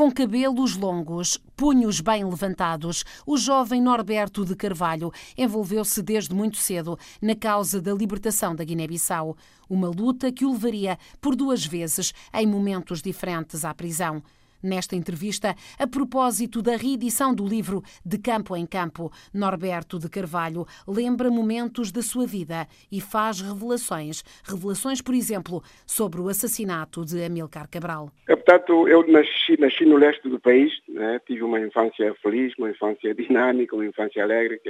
Com cabelos longos, punhos bem levantados, o jovem Norberto de Carvalho envolveu-se desde muito cedo na causa da libertação da Guiné-Bissau. Uma luta que o levaria por duas vezes, em momentos diferentes, à prisão. Nesta entrevista, a propósito da reedição do livro De Campo em Campo, Norberto de Carvalho lembra momentos da sua vida e faz revelações. Revelações, por exemplo, sobre o assassinato de Amilcar Cabral. É, portanto, eu nasci, nasci no leste do país, né? tive uma infância feliz, uma infância dinâmica, uma infância alegre.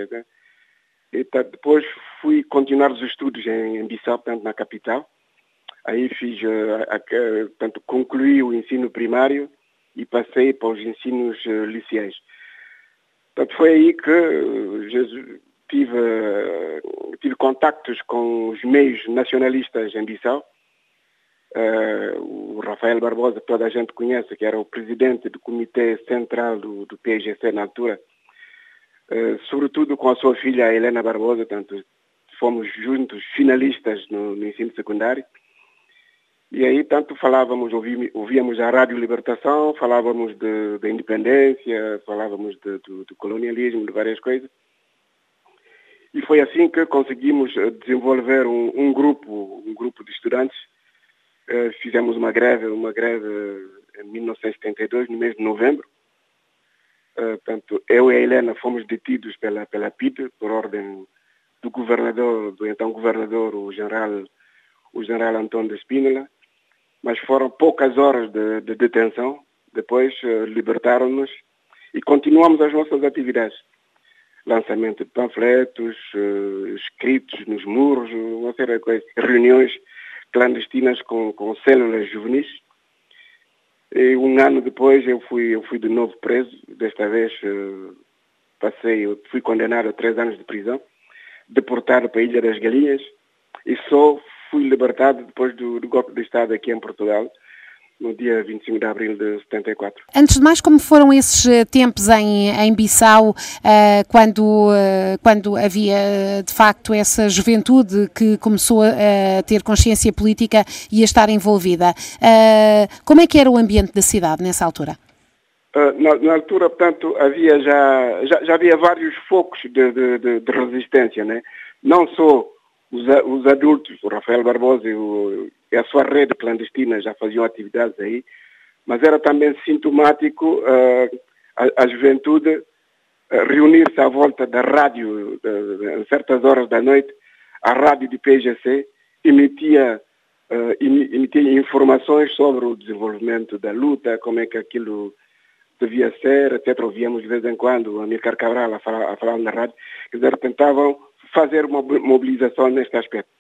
E, depois fui continuar os estudos em, em Bissau, portanto, na capital. Aí fiz, uh, portanto, concluí o ensino primário e passei para os ensinos uh, liceais. Portanto, foi aí que uh, tive, uh, tive contactos com os meios nacionalistas em Bissau. o Rafael Barbosa, toda a gente conhece, que era o presidente do Comitê Central do, do PGC na altura, sobretudo com a sua filha Helena Barbosa, portanto, fomos juntos finalistas no, no ensino secundário. E aí tanto falávamos, ouvíamos a Rádio Libertação, falávamos de independência, falávamos de, do, colonialismo, de várias coisas. E foi assim que conseguimos eh, desenvolver um, um grupo, um grupo de estudantes. Uh, fizemos uma greve, uma greve em 1972, no mês de novembro. Uh, eu e a Helena fomos detidos pela, pela PIT, por ordem do governador, do então governador, o general, o general Antônio de Espínola mas foram poucas horas de, de detenção. Depois uh, libertaram-nos e continuamos as nossas atividades. Lançamento de panfletos, uh, escritos nos muros, uma série de coisas, reuniões clandestinas com, com células juvenis. E um ano depois eu fui, eu fui de novo preso, desta vez uh, passei, fui condenado a três anos de prisão, deportado para a Ilha das Galinhas e só fui libertado depois do, do, golpe de Estado aqui em Portugal, no dia 25 de abril de 74. Antes de mais, como foram esses eh, tempos em, em Bissau, uh, quando, uh, quando havia de facto essa juventude que começou a, ter consciência política e a estar envolvida? Como é que era o ambiente da cidade nessa altura? Na, na, altura, portanto, havia já, já, já havia vários focos de, de, de, de resistência, né? não só os, os adultos, o Rafael Barbosa e, o, e, a sua rede clandestina já faziam atividades aí, mas era também sintomático uh, a, a, juventude uh, reunir-se à volta da rádio, em certas horas da noite, a rádio de PGC emitia, uh, emitia informações sobre o desenvolvimento da luta, como é que aquilo devia ser, etc. Ouvíamos de vez em quando o Amílcar Cabral a falar, a falar na rádio, quer dizer, tentavam fazer uma mobilização neste aspecto.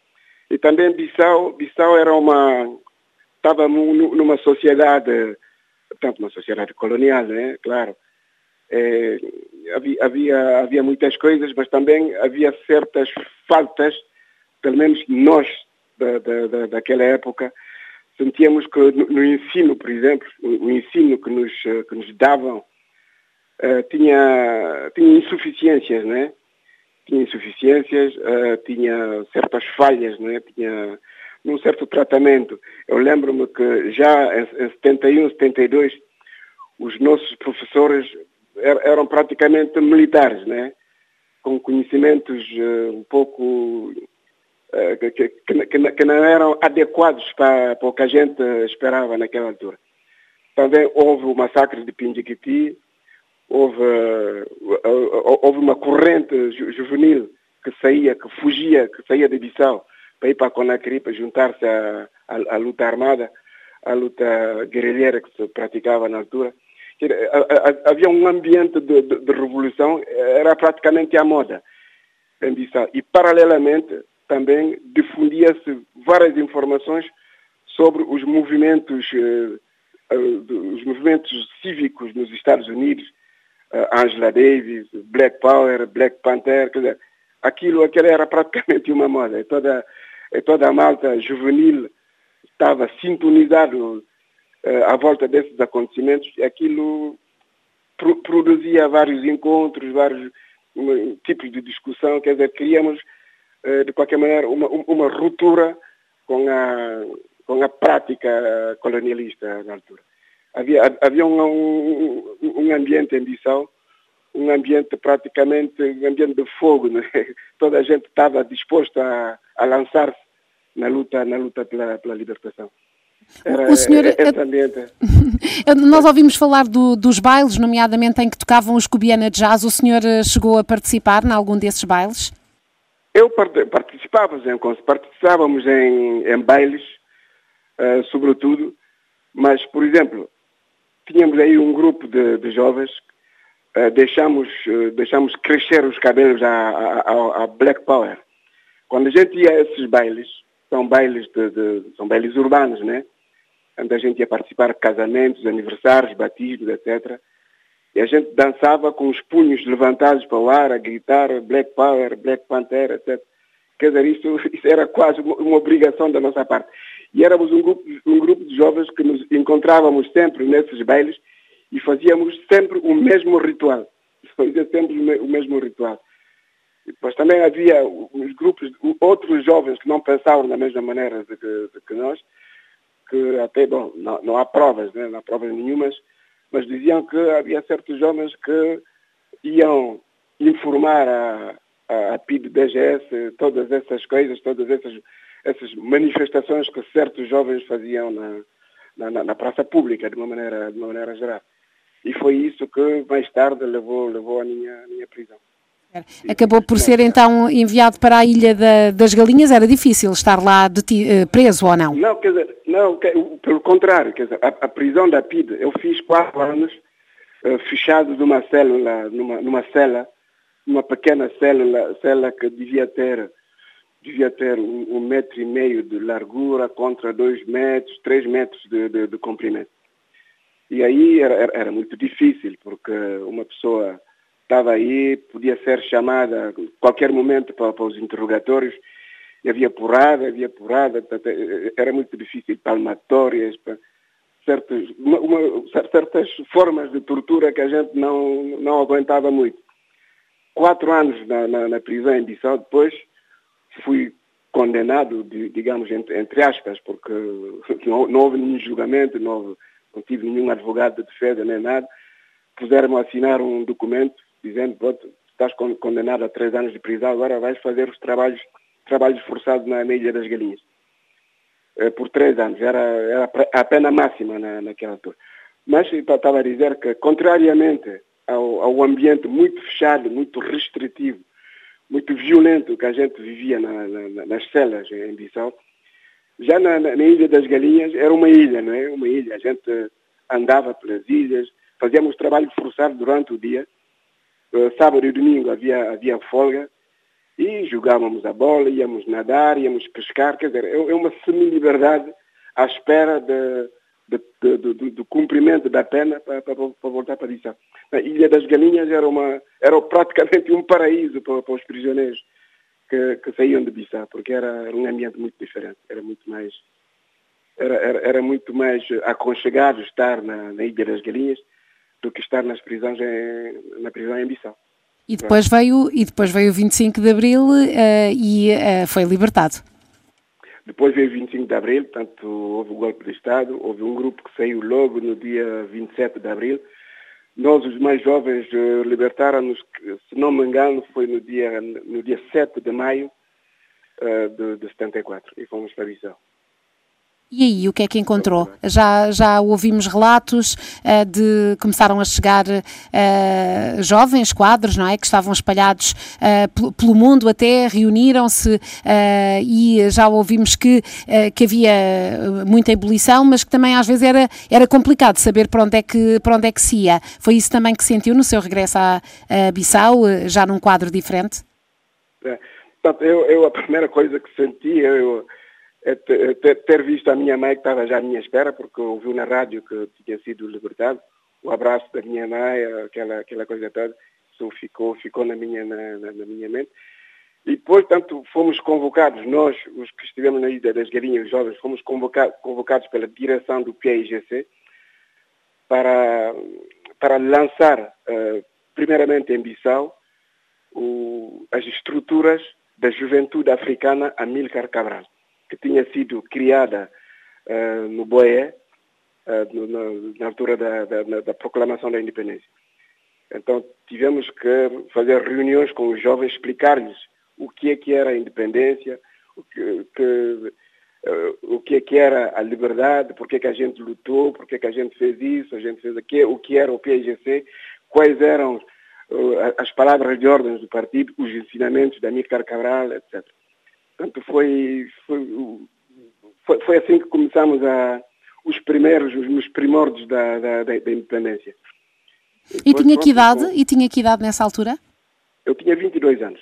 E também Bissau, Bissau era uma, estava numa sociedade, portanto, uma sociedade colonial, né? Claro. É, havia, havia, muitas coisas, mas também havia certas faltas, pelo menos nós da, da, daquela época, sentíamos que no, no, ensino, por exemplo, o, o ensino que nos, que nos davam uh, tinha, tinha insuficiências, né? Tinha insuficiências, uh, tinha certas falhas, não é? tinha um certo tratamento. Eu lembro-me que já em, em 71, 72, os nossos professores er, eram praticamente militares, né? com conhecimentos uh, um pouco uh, que, que, que, que, não eram adequados para, para o que a gente esperava naquela altura. Também houve o massacre de Pindiquiti, houve, houve uma corrente juvenil que saía, que fugia, que saía de Bissau para ir para Conakry para juntar-se à, à, à, luta armada, à luta guerrilheira que se praticava na altura. Havia um ambiente de, de, de revolução, era praticamente a moda em Bissau. E, paralelamente, também difundia-se várias informações sobre os movimentos, eh, eh, os movimentos cívicos nos Estados Unidos, Angela Davis, Black Power, Black Panther, quer dizer, aquilo, aquilo era praticamente uma moda. E toda, e toda a malta juvenil estava sintonizado uh, à volta desses acontecimentos aquilo pro, produzia vários encontros, vários um, tipos de discussão, quer dizer, queríamos, uh, de qualquer maneira, uma, uma ruptura com a, com a prática colonialista na altura. Havia, havia um, um, ambiente em Bissau, um ambiente praticamente, um ambiente de fogo. Né? Toda a gente estava disposta a, a lançar-se na luta, na luta pela, pela libertação. Era, o senhor, ambiente. Nós ouvimos falar do, dos bailes, nomeadamente em que tocavam os Cubiana Jazz. O senhor eh, chegou a participar em algum desses bailes? Eu participava, participávamos em, em bailes, uh, sobretudo, mas, por exemplo, tínhamos aí um grupo de, de jovens, uh, deixamos, uh, deixamos crescer os cabelos à, Black Power. Quando a gente ia a esses bailes, são bailes, de, de, são bailes urbanos, né? Onde a gente ia participar de casamentos, aniversários, batismos, etc. E a gente dançava com os punhos levantados para o ar, a gritar Black Power, Black Panther, etc. Quer dizer, isso, isso era quase uma obrigação da nossa parte. E éramos um grupo, um grupo de jovens que nos encontrávamos sempre nesses bailes e fazíamos sempre o mesmo ritual. Fazia sempre o mesmo ritual. Depois também havia os grupos, outros jovens que não pensavam da mesma maneira de que, de que nós, que até, bom, não, não há provas, né? não há provas nenhumas, mas diziam que havia certos jovens que iam informar a, a, a PIB-DGS todas essas coisas, todas essas essas manifestações que certos jovens faziam na, na, na, praça pública, de uma maneira, de uma maneira geral. E foi isso que mais tarde levou, levou à minha, minha prisão. Acabou por ser então enviado para a Ilha da, das Galinhas, era difícil estar lá ti, eh, preso ou não? Não, quer dizer, não, pelo contrário, quer dizer, a, a prisão da PID, eu fiz quatro anos uh, fechado numa célula, numa, numa cela, numa pequena célula, cela que devia ter devia ter um, um, metro e meio de largura contra dois metros, três metros de, de, de comprimento. E aí era, era, muito difícil, porque uma pessoa estava aí, podia ser chamada a qualquer momento para, para os interrogatórios, e havia porrada, havia porrada, era muito difícil, palmatórias, certas, uma, uma, certas formas de tortura que a gente não, não aguentava muito. Quatro anos na, na, na prisão em Bissau, depois fui condenado, digamos, entre, aspas, porque não, houve nenhum julgamento, não, houve, não tive nenhum advogado de defesa nem nada. Puseram-me assinar um documento dizendo, estás condenado a três anos de prisão, agora vais fazer os trabalhos, trabalhos forçados na Ilha das Galinhas. Eh, por três anos, era, era a pena máxima na, naquela altura. Mas estava a dizer que, contrariamente ao, ao ambiente muito fechado, muito restritivo muito violento que a gente vivia na, na, nas celas em Bissau. Já na, na, Ilha das Galinhas era uma ilha, não é? Uma ilha. A gente andava pelas ilhas, fazíamos trabalho forçado durante o dia. Uh, sábado e domingo havia, havia folga e jogávamos a bola, íamos nadar, íamos pescar. Quer dizer, é, é uma semi-liberdade à espera de, do cumprimento da pena para, para, para voltar para Bissau. A Ilha das Galinhas era, uma, era praticamente um paraíso para, para os prisioneiros que, que, saíam de Bissau, porque era um ambiente muito diferente, era muito mais, era, era, era muito mais aconchegado estar na, na, Ilha das Galinhas do que estar nas prisões em, na prisão em Bissau. E depois veio, e depois veio o 25 de Abril uh, e uh, foi libertado. Depois veio o 25 de Abril, portanto houve o golpe de Estado, houve um grupo que saiu logo no dia 27 de Abril. Nós, os mais jovens, eh, libertaram-nos, se não me engano, foi no dia, no dia 7 de maio uh, de, de 74 e fomos para a Visão. E aí, o que é que encontrou? Já, já ouvimos relatos uh, de começaram a chegar uh, jovens quadros, não é? Que estavam espalhados uh, pelo mundo até, reuniram-se e já ouvimos que, que havia muita ebulição, mas que também às vezes era, era complicado saber para onde, é que, para onde é que se ia. Foi isso também que sentiu no seu regresso à, à Bissau, já num quadro diferente? É, eu, eu, a primeira coisa que senti, eu é ter, ter visto a minha mãe que estava já à minha espera, porque ouviu na rádio que tinha sido libertado, o abraço da minha mãe, aquela, aquela coisa toda, isso ficou, ficou na, minha, na, na, na minha mente. E depois, tanto fomos convocados, nós, os que estivemos na Ilha das Galinhas, os jovens, fomos convocados, convocados pela direção do PIGC para, para lançar, uh, primeiramente em Bissau, o, as estruturas da juventude africana Amílcar Cabral que tinha sido criada uh, no Boé na, na, altura da, da, da, proclamação da independência. Então tivemos que fazer reuniões com os jovens, explicar-lhes o que é que era a independência, o que, que uh, o que é que era a liberdade, porque é que a gente lutou, porque é que a gente fez isso, a gente fez aquilo, o que era o PIGC, quais eram uh, as palavras de ordens do partido, os ensinamentos da Amílcar Cabral, etc. Portanto, foi, foi, foi, foi assim que começamos a, os primeiros, os primórdios da, da, da, independência. E, tinha que idade? E tinha que idade nessa altura? Eu tinha 22 anos.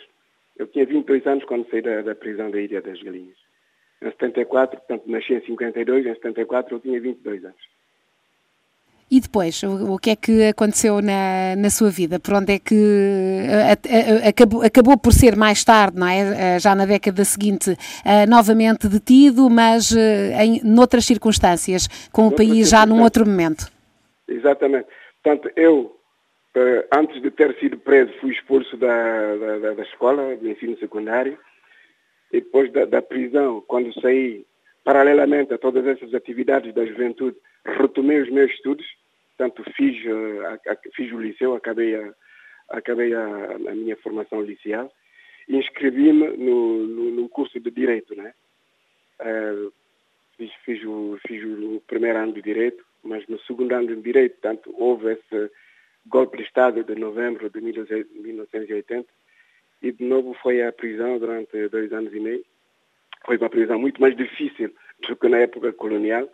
Eu tinha 22 anos quando saí da, da prisão da Ilha das Galinhas. Em 74, portanto, nasci em 52, em 74 eu tinha 22 anos. E depois, o, o que é que aconteceu na, na sua vida? Por onde é que a, a, acabou, acabou por ser mais tarde, não é? Eh, já na década seguinte, uh, novamente detido, mas uh, em noutras circunstâncias, com o país já num outro momento. Exatamente. Portanto, eu, antes de ter sido preso, fui expulso da, da, da escola de ensino secundário. E depois da, da prisão, quando saí, paralelamente a todas essas atividades da juventude, retomei os meus estudos, portanto fiz, uh, fiz o liceu, acabei a, acabei a, a minha formação liceal inscrevi-me no, no, no, curso de Direito. Né? Uh, fiz, fiz, o, fiz o primeiro ano de Direito, mas no segundo ano de Direito, portanto, houve esse golpe de Estado de novembro de 1980 e de novo foi à prisão durante dois anos e meio. Foi uma prisão muito mais difícil do que na época colonial,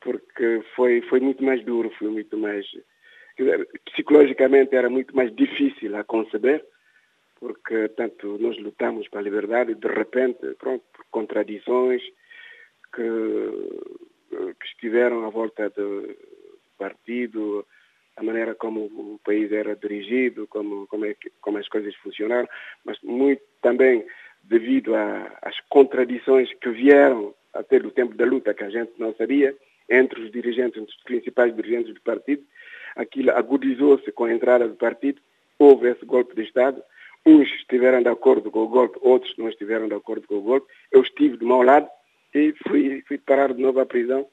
porque foi, foi muito mais duro, foi muito mais. Dizer, psicologicamente era muito mais difícil a conceber, porque tanto nós lutamos para a liberdade e de repente, pronto, por contradições que, que estiveram à volta do partido, a maneira como o país era dirigido, como, como, é que, como as coisas funcionaram, mas muito também devido às contradições que vieram até do tempo da luta, que a gente não sabia, entre os dirigentes, entre os principais dirigentes do partido. Aquilo agudizou-se com a entrada do partido, houve esse golpe de Estado. Uns estiveram de acordo com o golpe, outros não estiveram de acordo com o golpe. Eu estive do meu lado e fui, fui parar de novo à prisão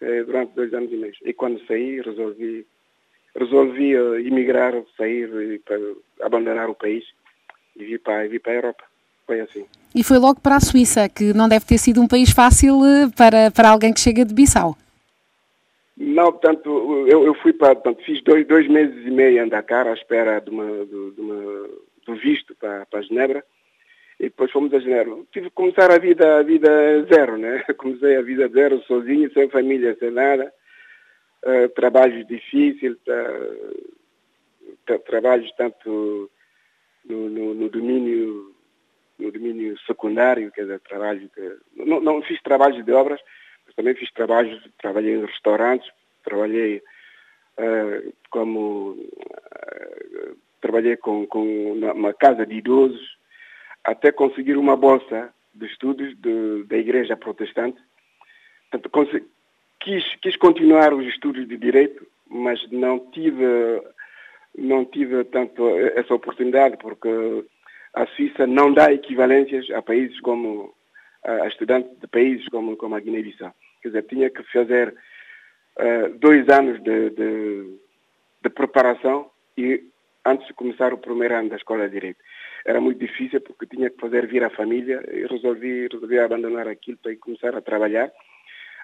eh, durante dois anos e meio. E quando saí, resolvi, resolvi uh, emigrar, sair, para abandonar o país e vir para, vir para a Europa. Foi assim. E foi logo para a Suíça, que não deve ter sido um país fácil eh, para, para alguém que chega de Bissau. Não, portanto, eu, eu fui para, portanto, fiz dois, dois meses e meio em Dakar à espera de, uma, de, de uma, do visto para, para Genebra e depois fomos a Genebra. Tive que começar a vida, a vida zero, né? Comecei a vida zero, sozinho, sem família, sem nada. Uh, trabalhos difíceis, uh, trabalhos tanto no, no, no domínio no domínio secundário, quer dizer, trabalho de, não, não, fiz trabalhos de obras, mas também fiz trabalhos, trabalhei em restaurantes, trabalhei uh, como uh, trabalhei com, com uma casa de idosos, até conseguir uma bolsa de estudos de, da Igreja Protestante. Portanto, quis, quis continuar os estudos de Direito, mas não tive, não tive tanto essa oportunidade, porque a Suíça não dá equivalências a países como a estudantes de países como, como a Guiné-Bissau. Quer dizer, tinha que fazer uh, dois anos de, de, de, preparação e antes de começar o primeiro ano da escola de direito. Era muito difícil porque tinha que fazer vir a família e resolvi, resolvi abandonar aquilo para começar a trabalhar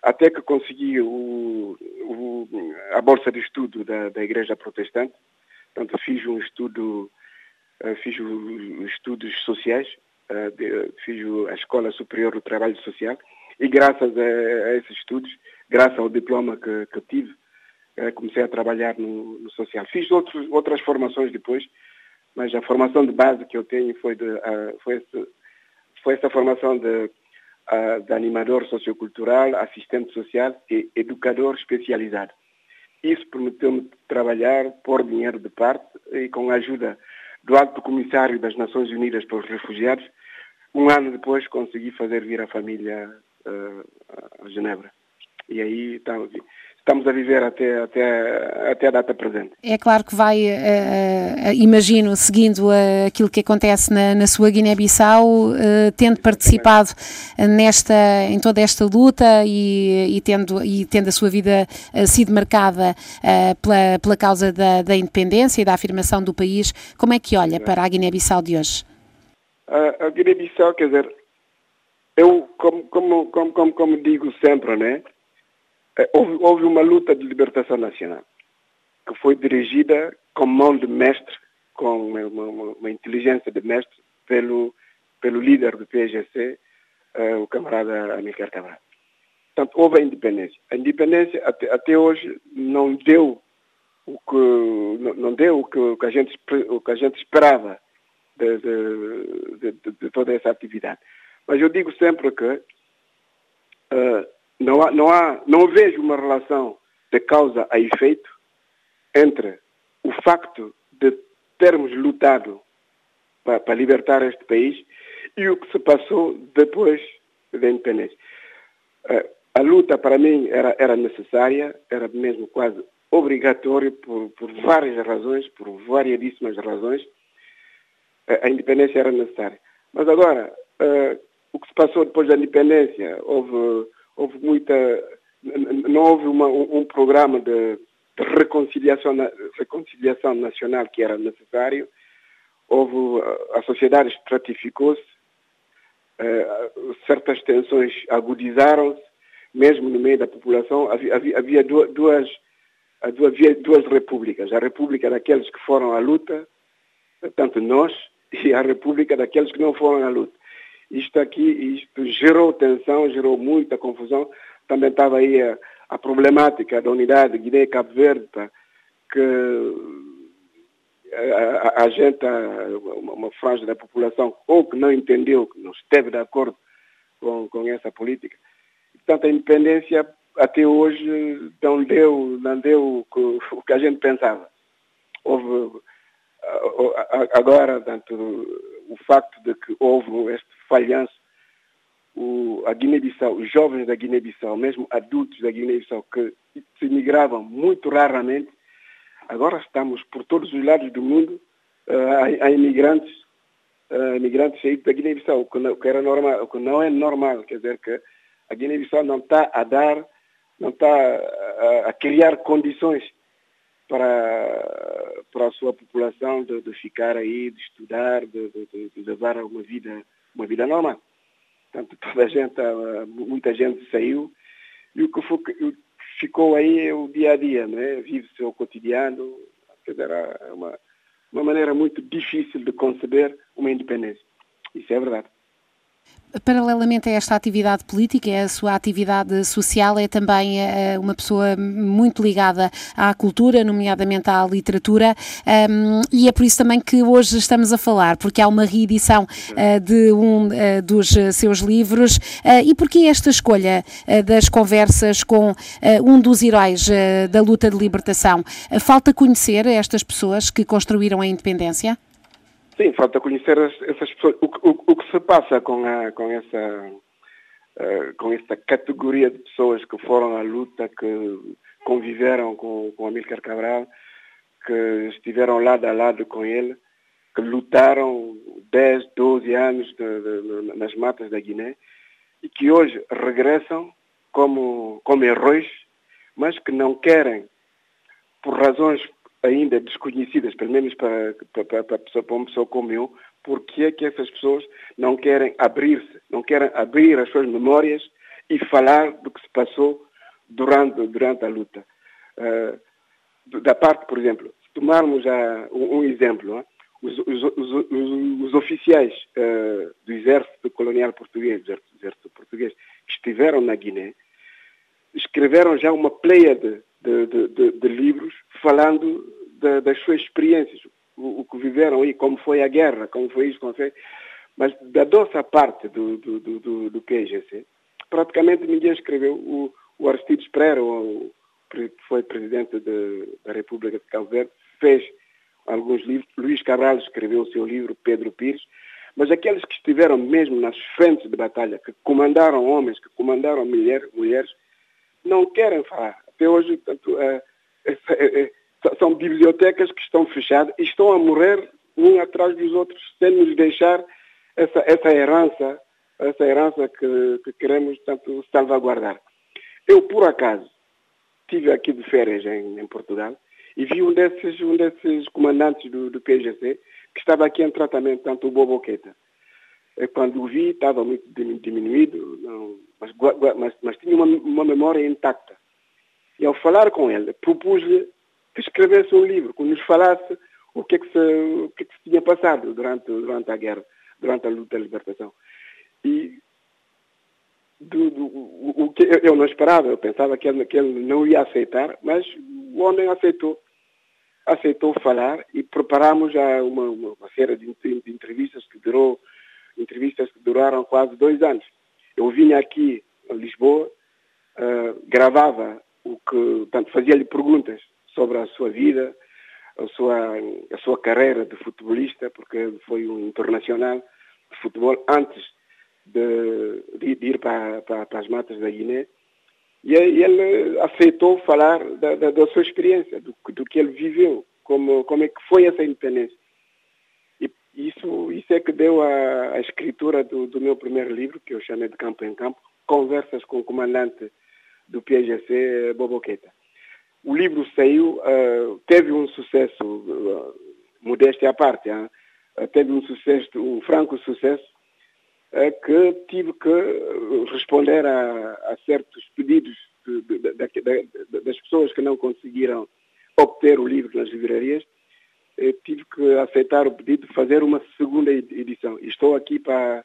até que consegui o, o, a bolsa de estudo da, da Igreja Protestante. Portanto, fiz um estudo fiz os estudos sociais, eh, fiz a Escola Superior do Trabalho Social e graças a, esses estudos, graças ao diploma que, que tive, eh, comecei a trabalhar no, no social. Fiz outros, outras formações depois, mas a formação de base que eu tenho foi, de, foi, esse, foi essa formação de, de animador sociocultural, assistente social e educador especializado. Isso permitiu-me trabalhar, pôr dinheiro de parte e com a ajuda do Alto Comissário das Nações Unidas para os Refugiados, um ano depois consegui fazer vir a família uh, a Genebra. E aí então, estamos a viver até, até, até a data presente. É claro que vai, uh, imagino, seguindo uh, aquilo que acontece na, na sua Guiné-Bissau, uh, tendo participado nesta, em toda esta luta e, e, tendo, e tendo a sua vida sido marcada pela, pela causa da, da independência e da afirmação do país, como é que olha para a Guiné-Bissau de hoje? A, a Guiné-Bissau, quer dizer, eu, como, como, como, como digo sempre, né? É, houve, houve uma luta de libertação nacional que foi dirigida com mão de mestre, com uma, uma, uma inteligência de mestre pelo, pelo líder do PGC, uh, eh, o camarada Amílcar Cabral. Portanto, houve a independência. A independência até, até hoje não deu o que não, não deu o que, o que, a gente o que a gente esperava de, de, de, de toda essa atividade. Mas eu digo sempre que uh, não, há, não, há, não vejo uma relação de causa a efeito entre o facto de termos lutado para, para libertar este país e o que se passou depois da independência. Uh, a luta, para mim, era, era necessária, era mesmo quase obrigatória por, por várias razões, por variadíssimas razões. Uh, a independência era necessária. Mas agora, uh, o que se passou depois da independência, houve houve muita, não houve uma, um programa de, de reconciliação, reconciliação nacional que era necessário, houve, a sociedade estratificou-se, uh, certas tensões agudizaram-se, mesmo no meio da população, havia, havia, havia duas, havia duas repúblicas, a república daqueles que foram à luta, tanto nós, e a república daqueles que não foram à luta. Isto aqui, isto gerou tensão, gerou muita confusão. Também estava aí a, a problemática da unidade Guiné Cabo Verde, tá? que a, a, a gente, uma, uma franja da população, ou que não entendeu, que não esteve de acordo com, com essa política. Portanto, a independência até hoje não deu, não deu o, o que a gente pensava. Houve agora, tanto o facto de que houve este falhanço, o, a Guiné-Bissau, os jovens da Guiné-Bissau, mesmo adultos da Guiné-Bissau, que se migravam muito raramente, agora estamos por todos os lados do mundo uh, a, a, imigrantes, uh, imigrantes saídos da Guiné-Bissau, o que, não, que era normal, o que não é normal, quer dizer que a Guiné-Bissau não está a dar, não está a, a criar condições para, para a sua população de, de ficar aí, de estudar, de, de, de, levar uma vida, uma vida normal. Portanto, toda a gente, muita gente saiu e o que ficou aí é o dia a dia, né? vive o seu cotidiano, quer dizer, é uma, uma maneira muito difícil de conceber uma independência. Isso é verdade. Paralelamente a esta atividade política, a sua atividade social é também uh, uma pessoa muito ligada à cultura, nomeadamente à literatura, e é por isso também que hoje estamos a falar, porque há uma reedição uh, de um dos seus livros. e porquê esta escolha das conversas com um dos heróis da luta de libertação? falta conhecer estas pessoas que construíram a independência? Sim, falta conhecer essas pessoas. O, o, passa com, a, com essa uh, com essa categoria de pessoas que foram à luta, que conviveram com, com Amílcar Cabral, que estiveram lado a lado com ele, que lutaram 10, 12 anos de, de, nas matas da Guiné e que hoje regressam como, como heróis, mas que não querem, por razões ainda desconhecidas, pelo menos para, para, para, para uma pessoa como eu, porque é que essas pessoas não querem abrir-se, não querem abrir as suas memórias e falar do que se passou durante, durante a luta. Uh, da parte, por exemplo, se tomarmos uh, um, um, exemplo, uh, os, os, os, os, oficiais do exército colonial português, do exército português, que estiveram na Guiné, escreveram já uma pleiade de, de, de, de livros falando das suas experiências, o, o, que viveram aí, como foi a guerra, como foi isso, como foi... Mas da nossa parte do, do, do, do PGC, praticamente ninguém escreveu. O, o Aristides Pereira, que foi presidente de, da República de Cabo Verde, fez alguns livros. Luís Cabral escreveu o seu livro, Pedro Pires. Mas aqueles que estiveram mesmo nas frentes de batalha, que comandaram homens, que comandaram mulher, mulheres, não querem falar. até hoje, portanto, é, é, são bibliotecas que estão fechadas e estão a morrer um atrás dos outros, sem nos deixar essa, essa herança, essa herança que, que queremos tanto salvaguardar. Eu, por acaso, estive aqui de férias em, em, Portugal e vi um desses, um desses comandantes do, do PGC que estava aqui em tratamento, tanto o Boboqueta. Quando o vi, estava muito diminuído, não, mas, mas, mas, tinha uma, uma memória intacta. E ao falar com ele, propus-lhe que escrevesse um livro, que nos falasse o que é que se, o que é que se tinha passado durante, durante a guerra, durante a luta da libertação. E do, do, o, que eu não esperava, eu pensava que ele, que ele não ia aceitar, mas o homem aceitou. Aceitou falar e preparamos já uma, uma série de, de entrevistas que durou, entrevistas que duraram quase dois anos. Eu vinha aqui a Lisboa, uh, gravava o que, tanto fazia-lhe perguntas sobre a sua vida, a sua, a sua carreira de futebolista, porque foi um internacional de futebol antes de, de, ir para, para, para, as matas da Guiné. E ele aceitou falar da, da, da sua experiência, do, do, que ele viveu, como, como é que foi essa independência. E isso, isso é que deu a, a escritura do, do meu primeiro livro, que eu chamei de Campo em Campo, Conversas com o comandante do PGC, Boboqueta. O livro saiu, uh, teve um sucesso, uh, modéstia à parte, uh, teve um sucesso, um franco sucesso, que tive que responder a, a certos pedidos de, de, de, das pessoas que não conseguiram obter o livro nas livrarias. tive que aceitar o pedido de fazer uma segunda edição. E estou aqui para,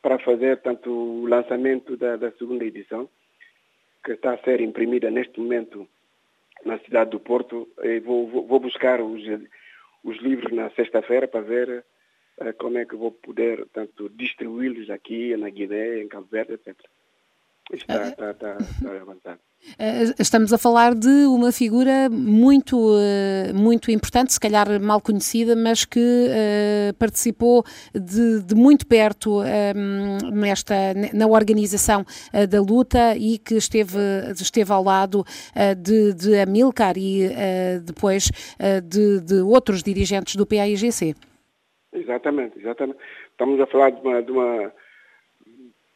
para fazer tanto o lançamento da, da segunda edição, que está a ser imprimida neste momento na cidade do Porto. E vou, vou, vou buscar os, os livros na sexta-feira para ver uh, como é que vou poder tanto distribuí-los aqui na Guiné, em Cabo Verde, etc. Está, está, está, está avançado. Eh, estamos a falar de uma figura muito, eh, muito importante, se calhar mal conhecida, mas que uh, participou de, de, muito perto um, nesta, na organização da luta e que esteve, esteve ao lado de, de Amilcar e depois de, de, outros dirigentes do PAIGC. Exatamente, exatamente. Estamos a falar de uma, de uma,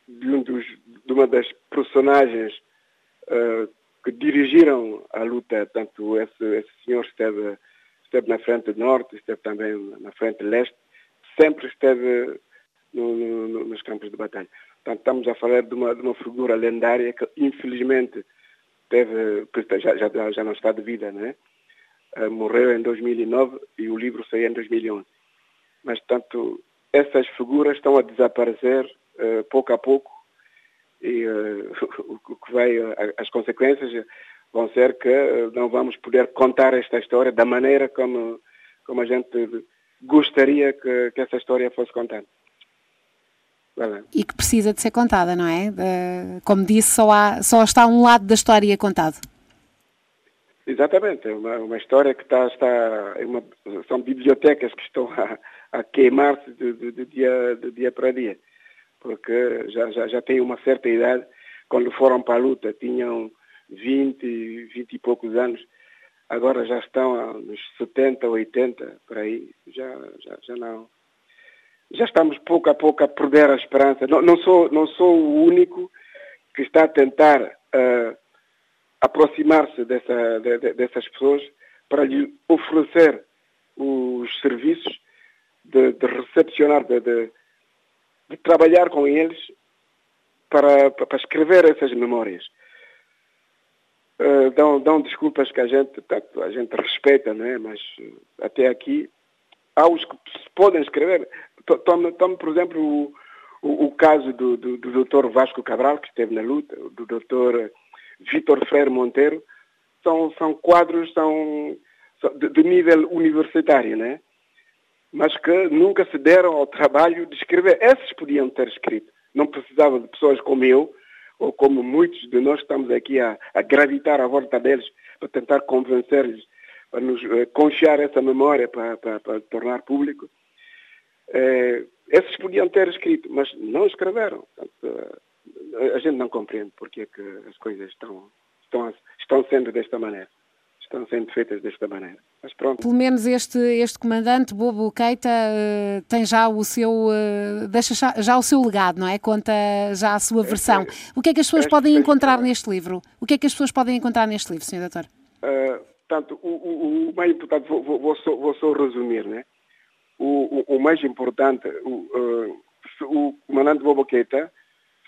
de um dos, de uma das personagens que dirigiram a luta, tanto esse, esse senhor esteve, esteve na frente norte, esteve também na frente leste, sempre esteve no, no, nos campos de batalha. Portanto, estamos a falar de uma, de uma figura lendária que, infelizmente, teve, já, já, já não está de vida, né? Morreu em 2009 e o livro saiu em 2011. Mas, tanto, essas figuras estão a desaparecer uh, pouco a pouco e uh, o que vai, as consequências vão ser que eh, não vamos poder contar esta história da maneira como, como a gente gostaria que, que essa história fosse contada. E que precisa de ser contada, não é? Como disse, só, há, só está um lado da história contado. Exatamente, é uma, uma história que está, está é uma, são bibliotecas que estão a, a queimar-se de, de, de, dia, de dia para dia porque já, já, já têm uma certa idade. Quando foram para a luta tinham 20, 20 e poucos anos. Agora já estão nos 70, 80, por aí. Já, já, já não. Já estamos pouco a pouco a perder a esperança. Não, não, sou, não sou o único que está a tentar uh, aproximar-se dessa, de, de, dessas pessoas para lhe oferecer os serviços de, de recepcionar, de, de, trabalhar com eles para, para escrever essas memórias. Uh, dão, dão desculpas que a gente, a gente respeita, não é? mas uh, até aqui há os que podem escrever. Tome, tome por exemplo, o, o, o caso do, do, do Dr. Vasco Cabral, que esteve na luta, do Dr. Vitor Freire Monteiro, são, são quadros são, são de, de, nível universitário, né? Mas que nunca se deram ao trabalho de escrever. Esses podiam ter escrito. Não precisava de pessoas como eu, ou como muitos de nós estamos aqui a, a gravitar à volta deles para tentar convencer-lhes, para nos confiar essa memória para, para, para tornar público. Uh, esses podiam ter escrito, mas não escreveram. Portanto, uh, a gente não compreende porque é que as coisas estão, estão, estão sendo desta maneira estão sendo feitas desta maneira. Mas pronto. Pelo menos este, este comandante, Bobo Keita, uh, tem já o seu uh, deixa já, o seu legado, não é? Conta já a sua versão. O que é que as pessoas podem encontrar este, neste livro? O que é que as pessoas podem encontrar neste livro, Sr. Doutor? Uh, portanto, o, o, o, mais importante, vou, vou, vou, só, vou só resumir, né? O, o, mais importante, o, o comandante Bobo Keita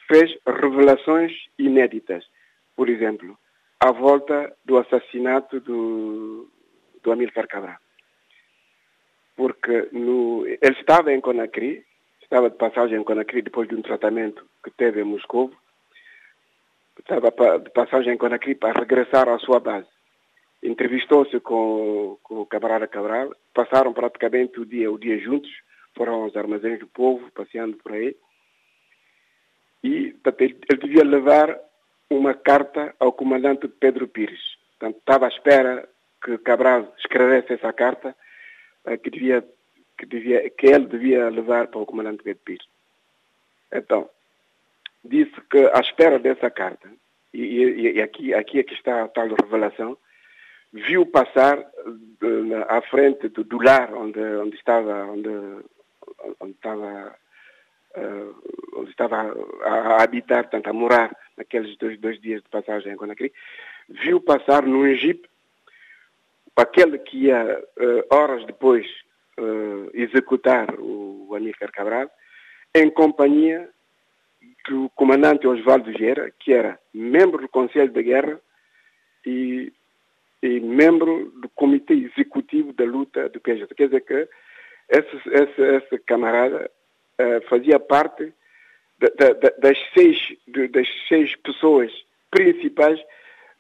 fez revelações inéditas. Por exemplo, à volta do assassinato do, do Amílcar Cabral. Porque no, ele estava em Conakry, estava de passagem em Conakry depois de um tratamento que teve em Moscou, estava de passagem em Conakry para regressar à sua base. Entrevistou-se com, com o camarada Cabral, passaram praticamente o dia, o dia juntos, foram aos armazéns do povo, passeando por aí. E ele, ele devia levar uma carta ao comandante Pedro Pires. Portanto, estava à espera que Cabral escrevesse essa carta eh, que, devia, que, devia, que ele devia levar para o comandante Pedro Pires. Então, disse que à espera dessa carta, e, e, e aqui, aqui é que está a tal revelação, viu passar de, à frente do, do, lar onde, onde estava, onde, onde estava onde estava a, a, habitar, portanto, a morar naqueles dois, dois dias de passagem em Conakry, viu passar num jeep aquele que ia uh, horas depois uh, executar o, o Amílcar Cabral, em companhia do comandante Osvaldo Vieira, que era membro do Conselho de Guerra e, e membro do Comitê Executivo da Luta do PJ. Quer dizer que esse, esse, esse camarada uh, fazia parte da, da, das, seis, das seis pessoas principais,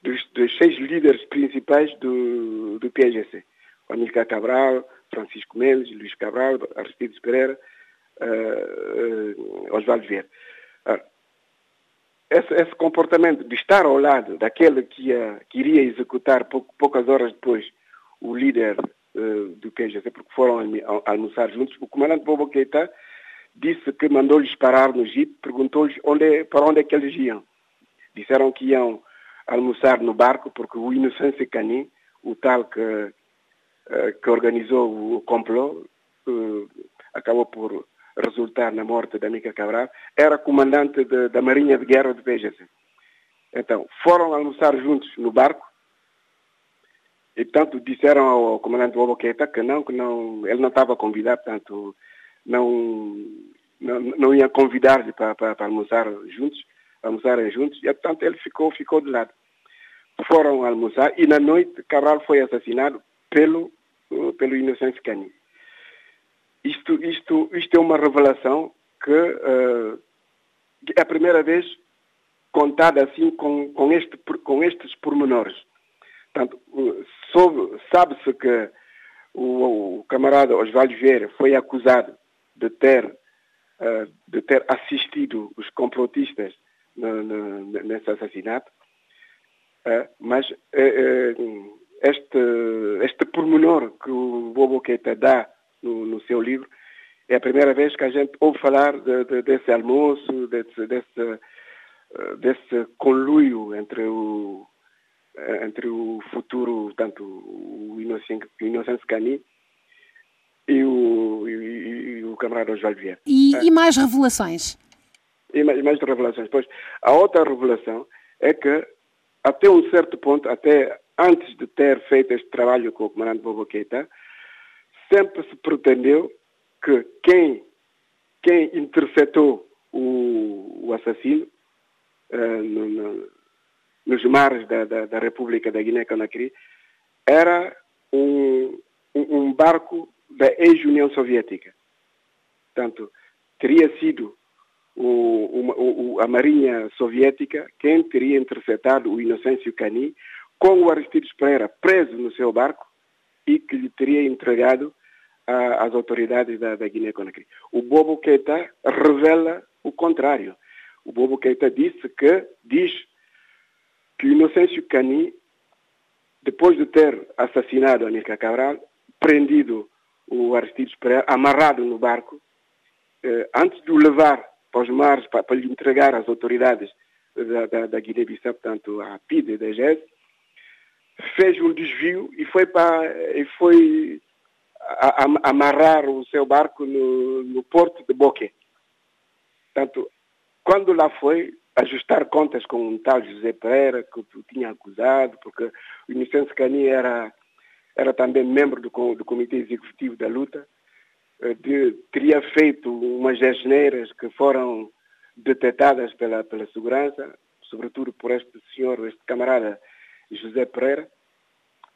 dos, dos seis líderes principais do, do PSGC. Amílcar Cabral, Francisco Mendes, Luís Cabral, Aristides Pereira, uh, uh, Osvaldo Vieira. Uh, esse, esse, comportamento de estar ao lado daquele que, ia, que iria executar pouco, poucas horas depois o líder do PSGC, porque foram almoçar juntos, o comandante Bobo Keita disse que mandou-lhes parar no Jeep, perguntou-lhes onde, para onde é que eles iam. Disseram que iam almoçar no barco, porque o Inocêncio Canin, o tal que, eh, que organizou o complô, eh, acabou por resultar na morte da Mica Cabral, era comandante de, da Marinha de Guerra do PGC. Então, foram almoçar juntos no barco, e, portanto, disseram ao comandante Bobo Keita que não, que não, ele não estava convidado, portanto, não, não, não ia convidar-lhe para, para, para, almoçar juntos, almoçarem juntos, e portanto ele ficou, ficou de lado. Foram almoçar e na noite Cabral foi assassinado pelo, pelo Inocêncio Cani. Isto, isto, isto é uma revelação que uh, é a primeira vez contada assim com, com, este, com estes pormenores. Sabe-se que o, o, camarada Osvaldo Vieira foi acusado de ter, uh, de ter assistido os complotistas nesse assassinato, uh, mas uh, este, este pormenor que o Bobo Keita dá no, no, seu livro é a primeira vez que a gente ouve falar de, de, desse almoço, desse, desse, desse conluio entre o, entre o futuro, tanto o Inocêncio Cani e o, e, e camarada Osvaldo Vieira. E, é. e mais revelações? E mais, mais revelações. Pois, a outra revelação é que, até um certo ponto, até antes de ter feito este trabalho com o comandante Bobo Keita, sempre se pretendeu que quem, quem interceptou o, o assassino uh, no, no, nos mares da, da, da República da Guiné-Conakry era um, um, um barco da ex-União Soviética. Portanto, teria sido o, o, a Marinha Soviética quem teria interceptado o Inocêncio Cani com o Aristides Pereira preso no seu barco e que lhe teria entregado às autoridades da, da Guiné-Conakry. O Bobo Keita revela o contrário. O Bobo Keita disse que, diz que o Inocêncio Cani, depois de ter assassinado Anica Cabral, prendido o Aristides Pereira, amarrado no barco, antes de o levar para os mares, para, para lhe entregar às autoridades da, da, da Guiné-Bissau, portanto, à PIDE da GES, fez um desvio e foi para e foi a, a, amarrar o seu barco no, no porto de Boque. Portanto, quando lá foi ajustar contas com um tal José Pereira, que o tinha acusado, porque o Inocêncio Cani era, era também membro do, do Comitê Executivo da Luta, eh, de, teria feito umas asneiras que foram detectadas pela, pela segurança, sobretudo por este senhor, este camarada José Pereira,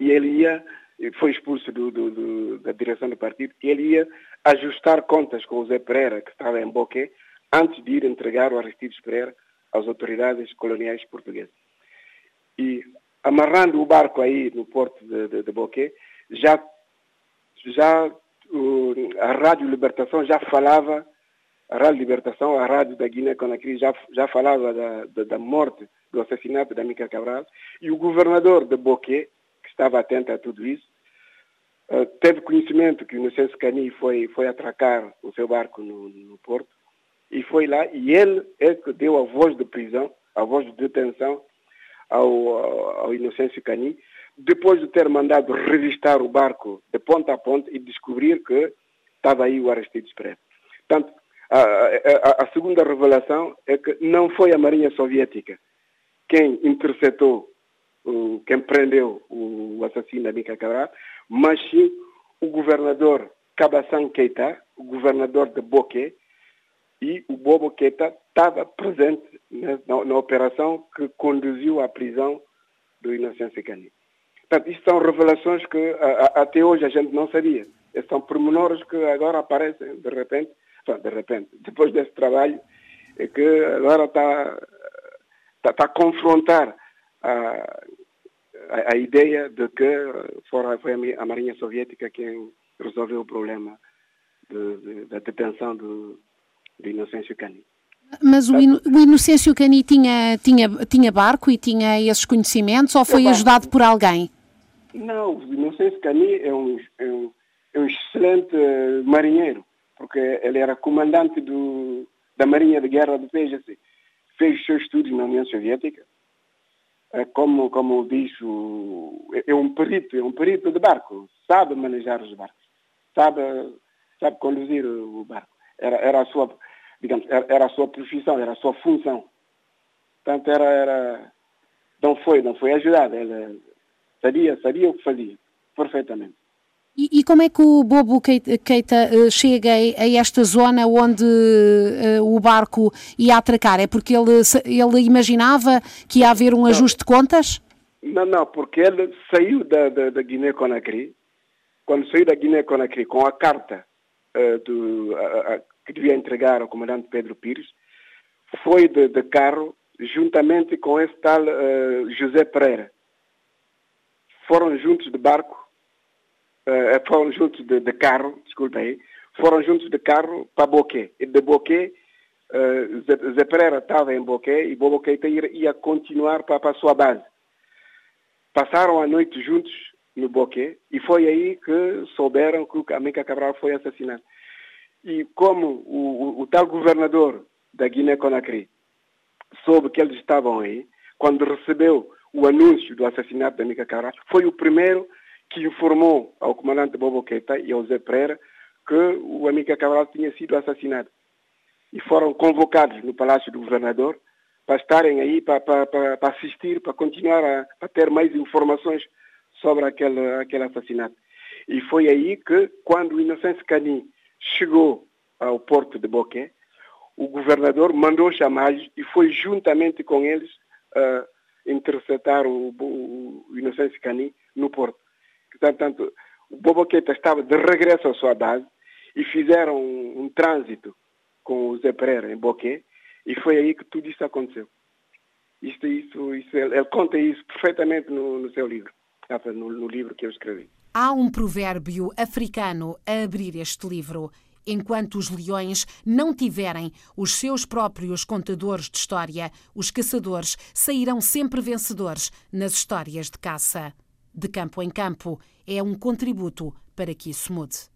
e ele ia, foi expulso do, do, do, da direção do partido, e ele ia ajustar contas com o José Pereira, que estava em Boquê, antes de ir entregar o Aristides Pereira às autoridades coloniais portuguesas. E amarrando o barco aí no porto de, de, de Boquê, já, já a Rádio Libertação já falava, a Rádio Libertação, a Rádio da Guiné-Conakry já, já falava da, da, da, morte, do assassinato da Mica Cabral, e o governador de Boquê, que estava atento a tudo isso, uh, teve conhecimento que o Inocêncio Cani foi, foi atracar o seu barco no, no porto, e foi lá, e ele é que deu a voz de prisão, a voz de detenção ao, ao Inocêncio Cani, depois de ter mandado revistar o barco de ponta a ponta e descobrir que estava aí o Aristides Pereira. Portanto, a, a, a, segunda revelação é que não foi a Marinha Soviética quem interceptou, quem prendeu o assassino Abica Cabral, mas sim o governador Kabassan Keita, o governador de Boque, e o Bobo Keita estava presente na, na, na, operação que conduziu à prisão do Inocêncio Cani. Portanto, isto são revelações que a, a, até hoje a gente não sabia. Estes são pormenores que agora aparecem de repente, de repente, depois desse trabalho, que agora está, está, está a confrontar a, a, a, ideia de que fora, foi a Marinha Soviética quem resolveu o problema de, de, da detenção do, do Inocêncio Cani. Mas o, Ino, o Inocêncio Cani tinha, tinha, tinha barco e tinha esses conhecimentos ou foi ajudado por alguém? Não, Inocêncio Cani é um, é um, é um excelente marinheiro, porque ele era comandante do, da Marinha de Guerra do PGC. Fez seus estudos na União Soviética. É como, como diz, o, é um perito, é um perito de barco. Sabe manejar os barcos. Sabe, sabe conduzir o barco. Era, era a sua digamos, era, a sua profissão, era a sua função. Portanto, era, era, não foi, não foi ajudado, ele sabia, sabia o que fazia, perfeitamente. E, e, como é que o Bobo Keita uh, chega a, esta zona onde uh, o barco ia atracar? É porque ele, ele imaginava que ia haver um não, ajuste de contas? Não, não, porque ele saiu da, da, da Guiné-Conakry, quando saiu da Guiné-Conakry com a carta uh, do, a, que devia entregar ao comandante Pedro Pires, foi de, de carro juntamente com esse tal uh, José Pereira. Foram juntos de barco, uh, foram juntos de, de, carro, desculpa aí, foram juntos de carro para Boquê. E de Boquê, uh, Zé Pereira estava em Boquê e Boquê ia, ia continuar para, para a sua base. Passaram a noite juntos no Boquê e foi aí que souberam que o Amica Cabral foi assassinado. E como o, o, o tal governador da Guiné-Conakry soube que eles estavam aí, quando recebeu o anúncio do assassinato da Mica Cabral, foi o primeiro que informou ao comandante Bobo Keita e ao Zé Pereira que o Amica Cabral tinha sido assassinado. E foram convocados no Palácio do Governador para estarem aí, para, para, para assistir, para continuar a, a, ter mais informações sobre aquele, aquele assassinato. E foi aí que, quando o Inocêncio Cani chegou ao porto de Boqué, o governador mandou chamá-los e foi juntamente com eles uh, interceptar o, o, o Inocêncio Cani no porto. Portanto, o Boboqueta estava de regresso à sua base e fizeram um, um trânsito com o Zé Pereira em Boqué e foi aí que tudo isso aconteceu. Isso, isso, ele, ele conta isso perfeitamente no, no seu livro, no, no livro que eu escrevi. Há um provérbio africano a abrir este livro. Enquanto os leões não tiverem os seus próprios contadores de história, os caçadores sairão sempre vencedores nas histórias de caça. De campo em campo é um contributo para que isso mude.